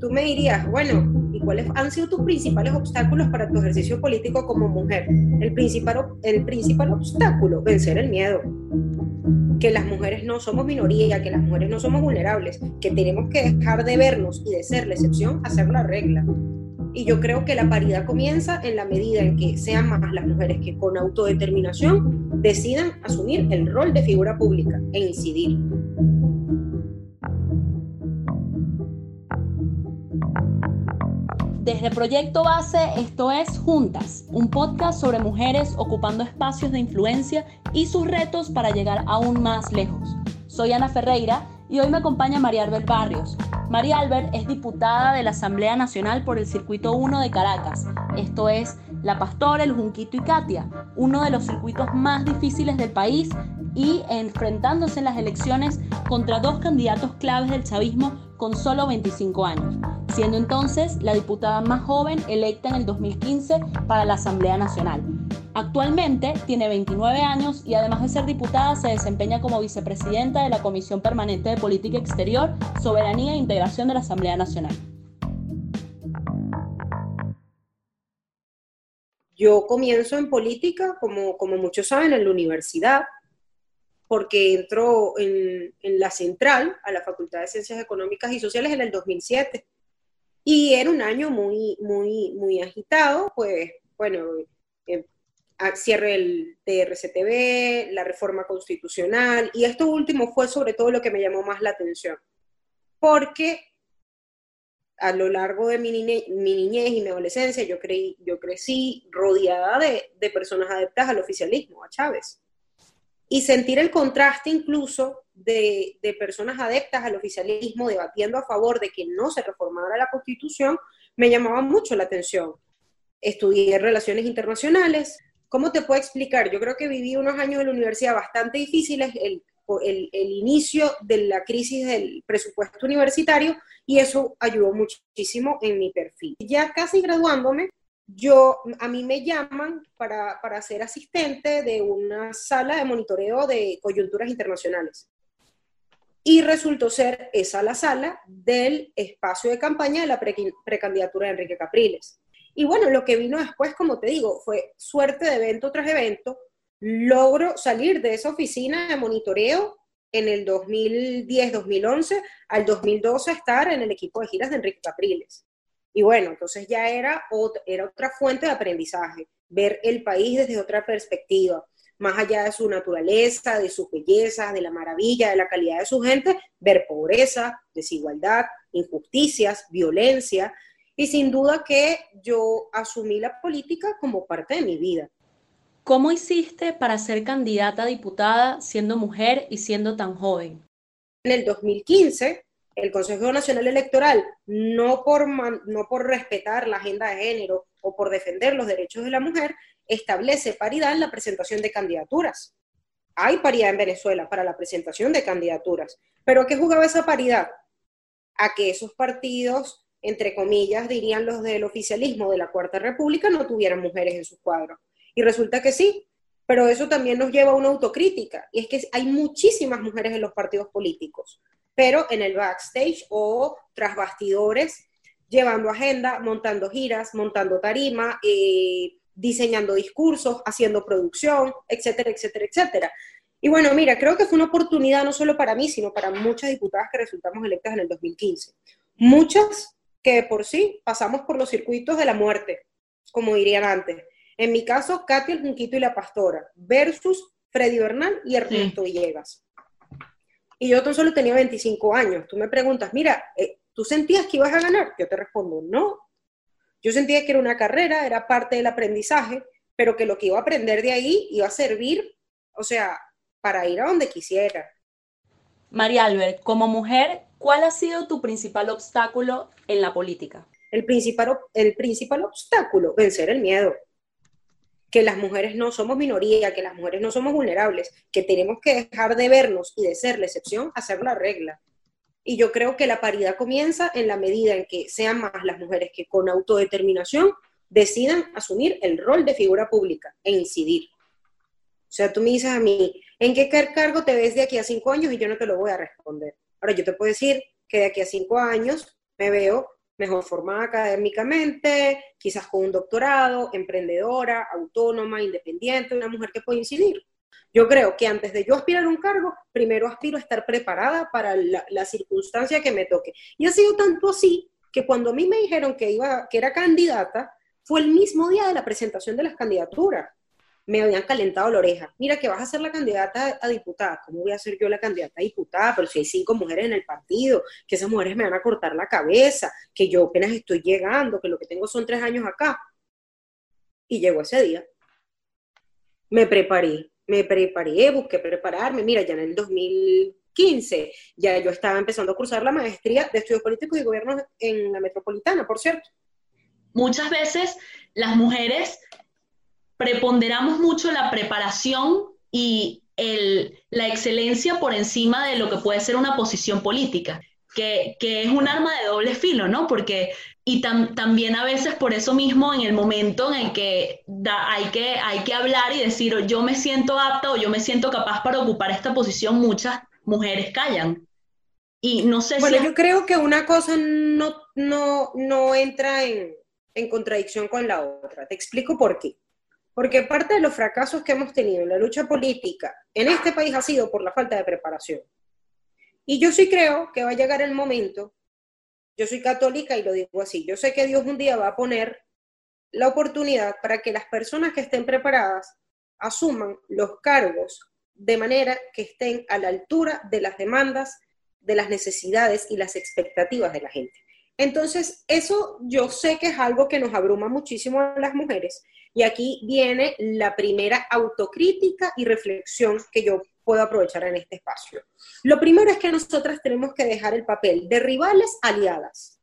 Tú me dirías, bueno, ¿y cuáles han sido tus principales obstáculos para tu ejercicio político como mujer? El principal, el principal obstáculo, vencer el miedo. Que las mujeres no somos minoría, que las mujeres no somos vulnerables, que tenemos que dejar de vernos y de ser la excepción a ser la regla. Y yo creo que la paridad comienza en la medida en que sean más las mujeres que con autodeterminación decidan asumir el rol de figura pública e incidir. Desde Proyecto Base, esto es Juntas, un podcast sobre mujeres ocupando espacios de influencia y sus retos para llegar aún más lejos. Soy Ana Ferreira y hoy me acompaña María Albert Barrios. María Albert es diputada de la Asamblea Nacional por el Circuito 1 de Caracas, esto es La Pastora, El Junquito y Katia, uno de los circuitos más difíciles del país y enfrentándose en las elecciones contra dos candidatos claves del chavismo con solo 25 años, siendo entonces la diputada más joven electa en el 2015 para la Asamblea Nacional. Actualmente tiene 29 años y además de ser diputada se desempeña como vicepresidenta de la Comisión Permanente de Política Exterior, Soberanía e Integración de la Asamblea Nacional. Yo comienzo en política, como, como muchos saben, en la universidad, porque entró en, la central, a la Facultad de Ciencias Económicas y Sociales en el 2007. Y era un año muy, muy, muy agitado, pues, bueno, eh, cierre el TRCTV, la reforma constitucional, y esto último fue sobre todo lo que me llamó más la atención, porque a lo largo de mi, niñez, y mi adolescencia yo, creí, yo crecí rodeada de, de personas adeptas al oficialismo, a Chávez y sentir el contraste incluso de, personas adeptas al oficialismo debatiendo a favor de que no se reformara la constitución, me llamaba mucho la atención. Estudié relaciones internacionales. ¿Cómo te puedo explicar? Yo creo que viví unos años en la universidad bastante difíciles, el, el inicio de la crisis del presupuesto universitario, y eso ayudó muchísimo en mi perfil. Ya casi graduándome, yo, a mí me llaman para, ser asistente de una sala de monitoreo de coyunturas internacionales. Y resultó ser esa la sala del espacio de campaña de la precandidatura de Enrique Capriles. Y bueno, lo que vino después, como te digo, fue suerte de evento tras evento. Logro salir de esa oficina de monitoreo en el 2010-2011 al 2012 estar en el equipo de giras de Enrique Capriles. Y bueno, entonces ya era, era otra fuente de aprendizaje, ver el país desde otra perspectiva, más allá de su naturaleza, de sus bellezas, de la maravilla, de la calidad de su gente, ver pobreza, desigualdad, injusticias, violencia. Y sin duda que yo asumí la política como parte de mi vida. ¿Cómo hiciste para ser candidata a diputada siendo mujer y siendo tan joven? En el 2015 el Consejo Nacional Electoral, no por, no por respetar la agenda de género o por defender los derechos de la mujer, establece paridad en la presentación de candidaturas. Hay paridad en Venezuela para la presentación de candidaturas, pero ¿qué jugaba esa paridad? A que esos partidos, entre comillas, dirían los del oficialismo de la Cuarta República, no tuvieran mujeres en sus cuadros. Y resulta que sí, pero eso también nos lleva a una autocrítica, y es que hay muchísimas mujeres en los partidos políticos pero en el backstage o tras bastidores, llevando agenda, montando giras, montando tarima, eh, diseñando discursos, haciendo producción, etcétera, etcétera, etcétera. Y bueno, mira, creo que fue una oportunidad no solo para mí, sino para muchas diputadas que resultamos electas en el 2015. Muchas que por sí pasamos por los circuitos de la muerte, como dirían antes. En mi caso, Katia el Junquito y la Pastora, versus Freddy Bernal y Ernesto Villegas y yo tan solo tenía 25 años. Tú me preguntas, mira, eh, ¿tú sentías que ibas a ganar? Yo te respondo, no. Yo sentía que era una carrera, era parte del aprendizaje, pero que lo que iba a aprender de ahí iba a servir, o sea, para ir a donde quisiera. María Albert, como mujer, ¿cuál ha sido tu principal obstáculo en la política? El principal, el principal obstáculo, vencer el miedo que las mujeres no somos minoría, que las mujeres no somos vulnerables, que tenemos que dejar de vernos y de ser la excepción a ser la regla. Y yo creo que la paridad comienza en la medida en que sean más las mujeres que con autodeterminación decidan asumir el rol de figura pública e incidir. O sea, tú me dices a mí, ¿en qué cargo te ves de aquí a cinco años? Y yo no te lo voy a responder. Ahora, yo te puedo decir que de aquí a cinco años me veo mejor formada académicamente, quizás con un doctorado, emprendedora, autónoma, independiente, una mujer que puede incidir. Yo creo que antes de yo aspirar a un cargo, primero aspiro a estar preparada para la, circunstancia que me toque. Y ha sido tanto así que cuando a mí me dijeron que, iba, que era candidata, fue el mismo día de la presentación de las candidaturas me habían calentado la oreja. Mira que vas a ser la candidata a diputada. ¿Cómo voy a ser yo la candidata a diputada? Pero si hay cinco mujeres en el partido, que esas mujeres me van a cortar la cabeza, que yo apenas estoy llegando, que lo que tengo son tres años acá. Y llegó ese día. Me preparé, me preparé, busqué prepararme. Mira, ya en el 2015 ya yo estaba empezando a cursar la maestría de estudios políticos y gobierno en la metropolitana, por cierto. Muchas veces las mujeres preponderamos mucho la preparación y el, la excelencia por encima de lo que puede ser una posición política, que, que es un arma de doble filo, ¿no? Porque, y también a veces por eso mismo, en el momento en el que hay, que hay que hablar y decir, yo me siento apta o yo me siento capaz para ocupar esta posición, muchas mujeres callan. Y no sé bueno, yo creo que una cosa no, no, no entra en, en contradicción con la otra. Te explico por qué. Porque parte de los fracasos que hemos tenido en la lucha política en este país ha sido por la falta de preparación. Y yo sí creo que va a llegar el momento, yo soy católica y lo digo así, yo sé que Dios un día va a poner la oportunidad para que las personas que estén preparadas asuman los cargos de manera que estén a la altura de las demandas, de las necesidades y las expectativas de la gente. Entonces, eso yo sé que es algo que nos abruma muchísimo a las mujeres y aquí viene la primera autocrítica y reflexión que yo puedo aprovechar en este espacio. Lo primero es que nosotras tenemos que dejar el papel de rivales aliadas,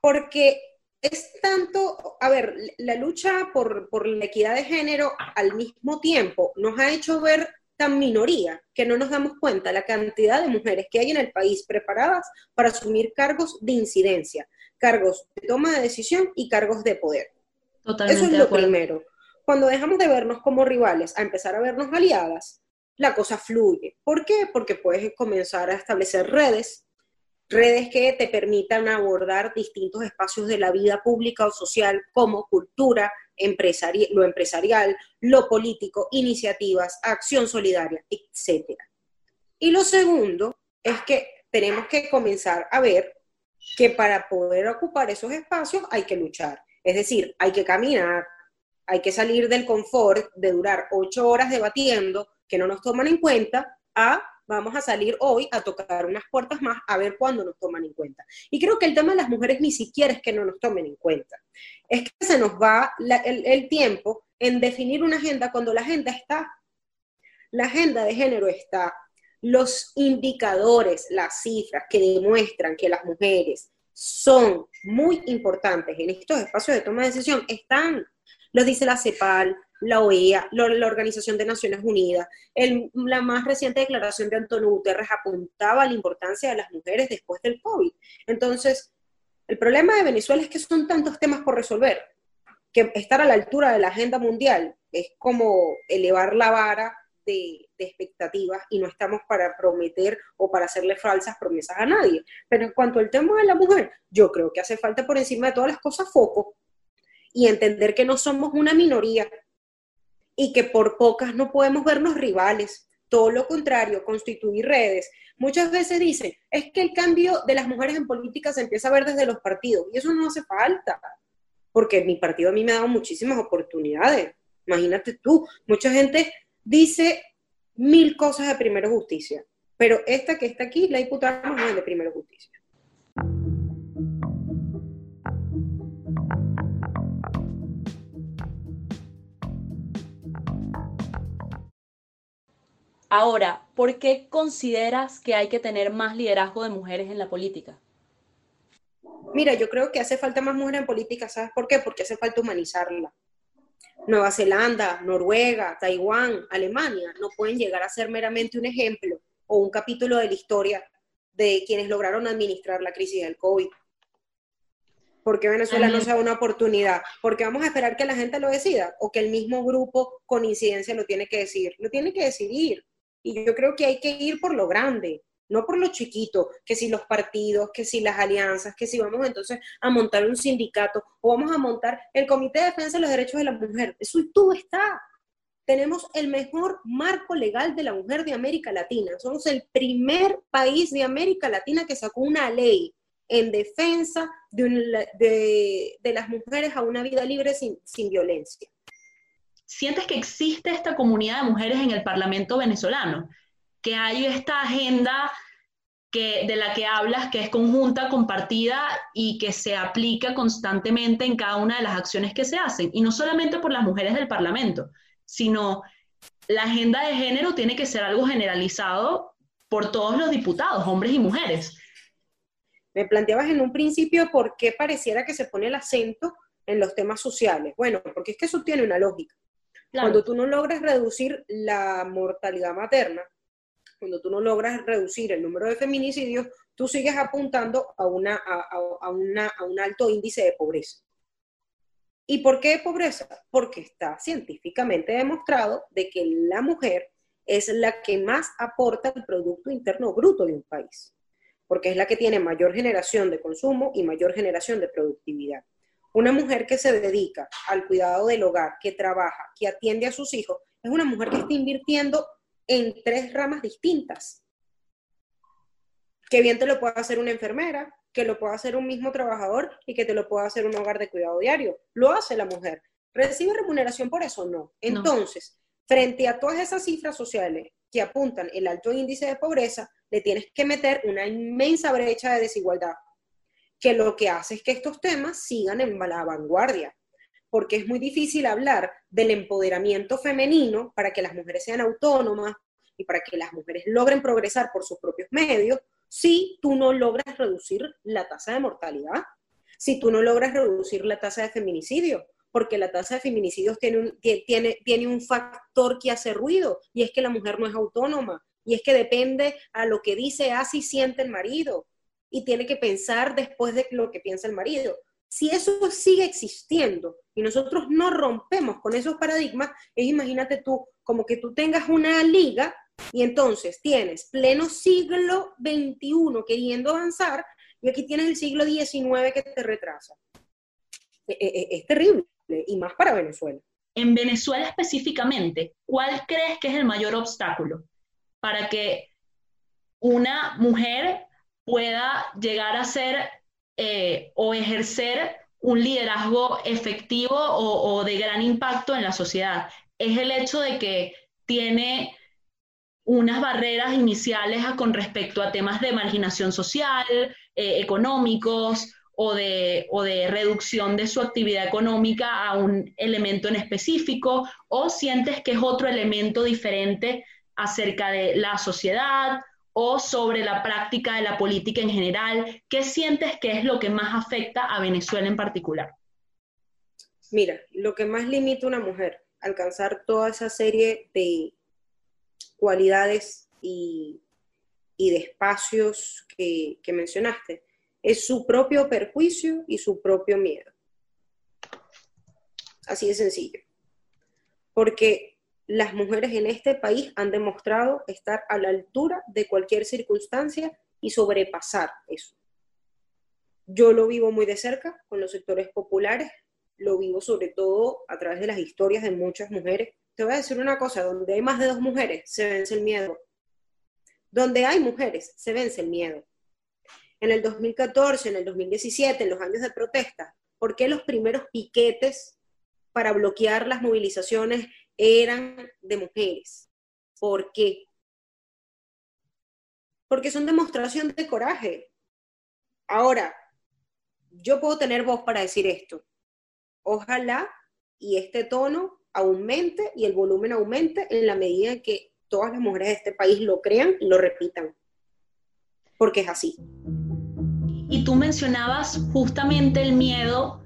porque es tanto, a ver, la lucha por, por la equidad de género al mismo tiempo nos ha hecho ver tan minoría que no nos damos cuenta la cantidad de mujeres que hay en el país preparadas para asumir cargos de incidencia, cargos de toma de decisión y cargos de poder. Eso es lo primero. Cuando dejamos de vernos como rivales a empezar a vernos aliadas, la cosa fluye. ¿Por qué? Porque puedes comenzar a establecer redes, redes que te permitan abordar distintos espacios de la vida pública o social como cultura, lo empresarial, lo político, iniciativas, acción solidaria, etc. Y lo segundo es que tenemos que comenzar a ver que para poder ocupar esos espacios hay que luchar. Es decir, hay que caminar, hay que salir del confort de durar ocho horas debatiendo que no nos toman en cuenta a vamos a salir hoy a tocar unas puertas más a ver cuándo nos toman en cuenta. Y creo que el tema de las mujeres ni siquiera es que no nos tomen en cuenta, es que se nos va el, el tiempo en definir una agenda cuando la agenda está. La agenda de género está. Los indicadores, las cifras que demuestran que las mujeres son muy importantes en estos espacios de toma de decisión están, los dice la CEPAL, la OEA, la Organización de Naciones Unidas. la más reciente declaración de Antonio Guterres apuntaba a la importancia de las mujeres después del COVID. Entonces, el problema de Venezuela es que son tantos temas por resolver, que estar a la altura de la agenda mundial es como elevar la vara de, expectativas y no estamos para prometer o para hacerle falsas promesas a nadie. Pero en cuanto al tema de la mujer, yo creo que hace falta por encima de todas las cosas foco y entender que no somos una minoría y que por pocas no podemos vernos rivales. Todo lo contrario, constituir redes. Muchas veces dicen, es que el cambio de las mujeres en política se empieza a ver desde los partidos y eso no hace falta, porque mi partido a mí me ha dado muchísimas oportunidades. Imagínate tú, mucha gente dice mil cosas de Primero Justicia, pero esta que está aquí, la diputada no es de Primero Justicia. Ahora, ¿por qué consideras que hay que tener más liderazgo de mujeres en la política? Mira, yo creo que hace falta más mujeres en política, ¿sabes por qué? Porque hace falta humanizarla. Nueva Zelanda, Noruega, Taiwán, Alemania no pueden llegar a ser meramente un ejemplo o un capítulo de la historia de quienes lograron administrar la crisis del COVID. Porque Venezuela no sea una oportunidad? Porque vamos a esperar que la gente lo decida o que el mismo grupo con incidencia lo tiene que decir. Lo tiene que decidir. Y yo creo que hay que ir por lo grande. no por lo chiquito, que si los partidos, que si las alianzas, que si vamos entonces a montar un sindicato o vamos a montar el Comité de Defensa de los Derechos de la Mujer. Eso y tú está. Tenemos el mejor marco legal de la mujer de América Latina. Somos el primer país de América Latina que sacó una ley en defensa de, las mujeres a una vida libre sin, sin violencia. ¿Sientes que existe esta comunidad de mujeres en el Parlamento venezolano? Que hay esta agenda que, de la que hablas, que es conjunta, compartida y que se aplica constantemente en cada una de las acciones que se hacen. Y no solamente por las mujeres del Parlamento, sino la agenda de género tiene que ser algo generalizado por todos los diputados, hombres y mujeres. Me planteabas en un principio por qué pareciera que se pone el acento en los temas sociales. Bueno, porque es que eso tiene una lógica. Cuando tú no logras reducir la mortalidad materna, cuando tú no logras reducir el número de feminicidios, tú sigues apuntando a, una, a, una, a un alto índice de pobreza. ¿Y por qué pobreza? Porque está científicamente demostrado de que la mujer es la que más aporta al Producto Interno Bruto de un país, porque es la que tiene mayor generación de consumo y mayor generación de productividad. Una mujer que se dedica al cuidado del hogar, que trabaja, que atiende a sus hijos, es una mujer que está invirtiendo en tres ramas distintas. Que bien te lo puede hacer una enfermera, que lo pueda hacer un mismo trabajador y que te lo pueda hacer un hogar de cuidado diario. Lo hace la mujer. ¿Recibe remuneración por eso? No. Entonces, frente a todas esas cifras sociales que apuntan el alto índice de pobreza, le tienes que meter una inmensa brecha de desigualdad que lo que hace es que estos temas sigan en la vanguardia, porque es muy difícil hablar del empoderamiento femenino para que las mujeres sean autónomas y para que las mujeres logren progresar por sus propios medios si tú no logras reducir la tasa de mortalidad, si tú no logras reducir la tasa de feminicidio, porque la tasa de feminicidios tiene un, tiene, tiene un factor que hace ruido y es que la mujer no es autónoma y es que depende a lo que dice, hace y siente el marido y tiene que pensar después de lo que piensa el marido. Si eso sigue existiendo y nosotros no rompemos con esos paradigmas, es imagínate tú como que tú tengas una liga y entonces tienes pleno siglo XXI queriendo avanzar y aquí tienes el siglo XIX que te retrasa. E, e, e, es terrible y más para Venezuela. En Venezuela específicamente, ¿cuál crees que es el mayor obstáculo para que una mujer pueda llegar a ser eh, o ejercer un liderazgo efectivo o, de gran impacto en la sociedad. Es el hecho de que tiene unas barreras iniciales con respecto a temas de marginación social, eh, económicos o de, o de reducción de su actividad económica a un elemento en específico, o sientes que es otro elemento diferente acerca de la sociedad o sobre la práctica de la política en general? ¿Qué sientes que es lo que más afecta a Venezuela en particular? Mira, lo que más limita a una mujer alcanzar toda esa serie de cualidades y, de espacios que, que mencionaste es su propio perjuicio y su propio miedo. Así de sencillo. Porque las mujeres en este país han demostrado estar a la altura de cualquier circunstancia y sobrepasar eso. Yo lo vivo muy de cerca con los sectores populares, lo vivo sobre todo a través de las historias de muchas mujeres. Te voy a decir una cosa, donde hay más de dos mujeres, se vence el miedo. Donde hay mujeres, se vence el miedo. En el 2014, en el 2017, en los años de protesta, ¿por qué los primeros piquetes para bloquear las movilizaciones eran de mujeres. ¿Por qué? Porque son demostración de coraje. Ahora, yo puedo tener voz para decir esto. Ojalá y este tono aumente y el volumen aumente en la medida que todas las mujeres de este país lo crean y lo repitan. Porque es así. Y tú mencionabas justamente el miedo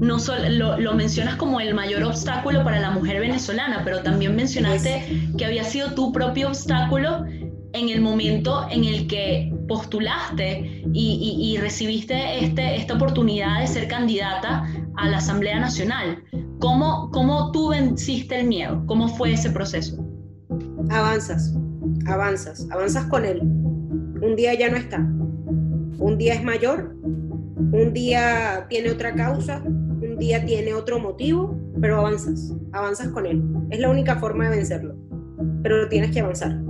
no solo lo, mencionas como el mayor obstáculo para la mujer venezolana, pero también mencionaste que había sido tu propio obstáculo en el momento en el que postulaste y, recibiste este, esta oportunidad de ser candidata a la Asamblea Nacional. ¿Cómo, ¿Cómo tú venciste el miedo? ¿Cómo fue ese proceso? Avanzas, avanzas, avanzas con él. Un día ya no está. Un día es mayor, un día tiene otra causa, día tiene otro motivo, pero avanzas, avanzas con él. Es la única forma de vencerlo, pero tienes que avanzar.